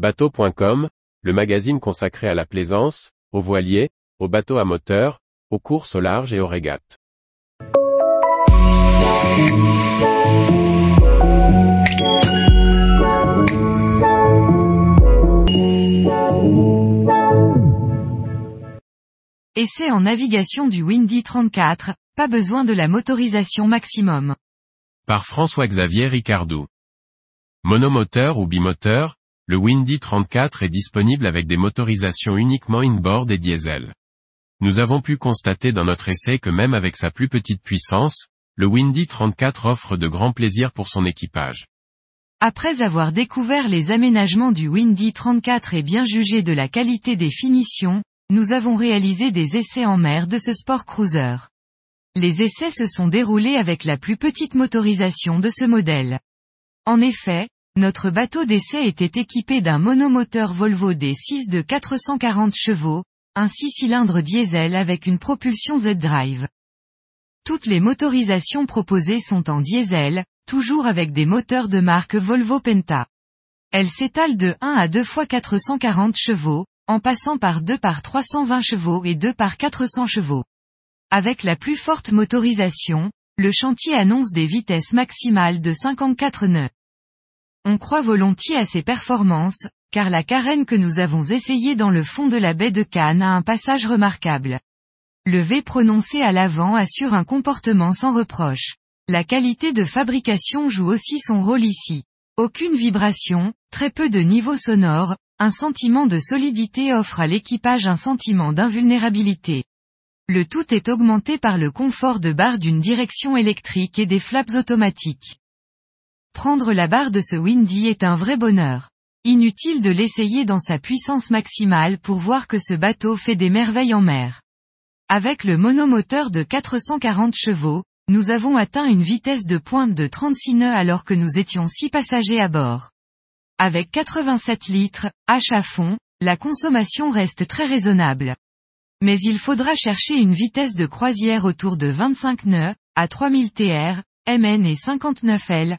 Bateau.com, le magazine consacré à la plaisance, aux voiliers, aux bateaux à moteur, aux courses au large et aux régates. Essai en navigation du Windy 34, pas besoin de la motorisation maximum. Par François-Xavier Ricardou. Monomoteur ou bimoteur, le Windy 34 est disponible avec des motorisations uniquement inboard et diesel. Nous avons pu constater dans notre essai que même avec sa plus petite puissance, le Windy 34 offre de grands plaisirs pour son équipage. Après avoir découvert les aménagements du Windy 34 et bien jugé de la qualité des finitions, nous avons réalisé des essais en mer de ce sport cruiser. Les essais se sont déroulés avec la plus petite motorisation de ce modèle. En effet, notre bateau d'essai était équipé d'un monomoteur Volvo D6 de 440 chevaux, un 6 cylindres diesel avec une propulsion Z-Drive. Toutes les motorisations proposées sont en diesel, toujours avec des moteurs de marque Volvo Penta. Elles s'étalent de 1 à 2 fois 440 chevaux, en passant par 2 par 320 chevaux et 2 par 400 chevaux. Avec la plus forte motorisation, le chantier annonce des vitesses maximales de 54 nœuds. On croit volontiers à ses performances, car la carène que nous avons essayée dans le fond de la baie de Cannes a un passage remarquable. Le V prononcé à l'avant assure un comportement sans reproche. La qualité de fabrication joue aussi son rôle ici. Aucune vibration, très peu de niveau sonore, un sentiment de solidité offre à l'équipage un sentiment d'invulnérabilité. Le tout est augmenté par le confort de barre d'une direction électrique et des flaps automatiques. Prendre la barre de ce Windy est un vrai bonheur. Inutile de l'essayer dans sa puissance maximale pour voir que ce bateau fait des merveilles en mer. Avec le monomoteur de 440 chevaux, nous avons atteint une vitesse de pointe de 36 nœuds alors que nous étions 6 passagers à bord. Avec 87 litres, H à fond, la consommation reste très raisonnable. Mais il faudra chercher une vitesse de croisière autour de 25 nœuds, à 3000 TR, MN et 59 L,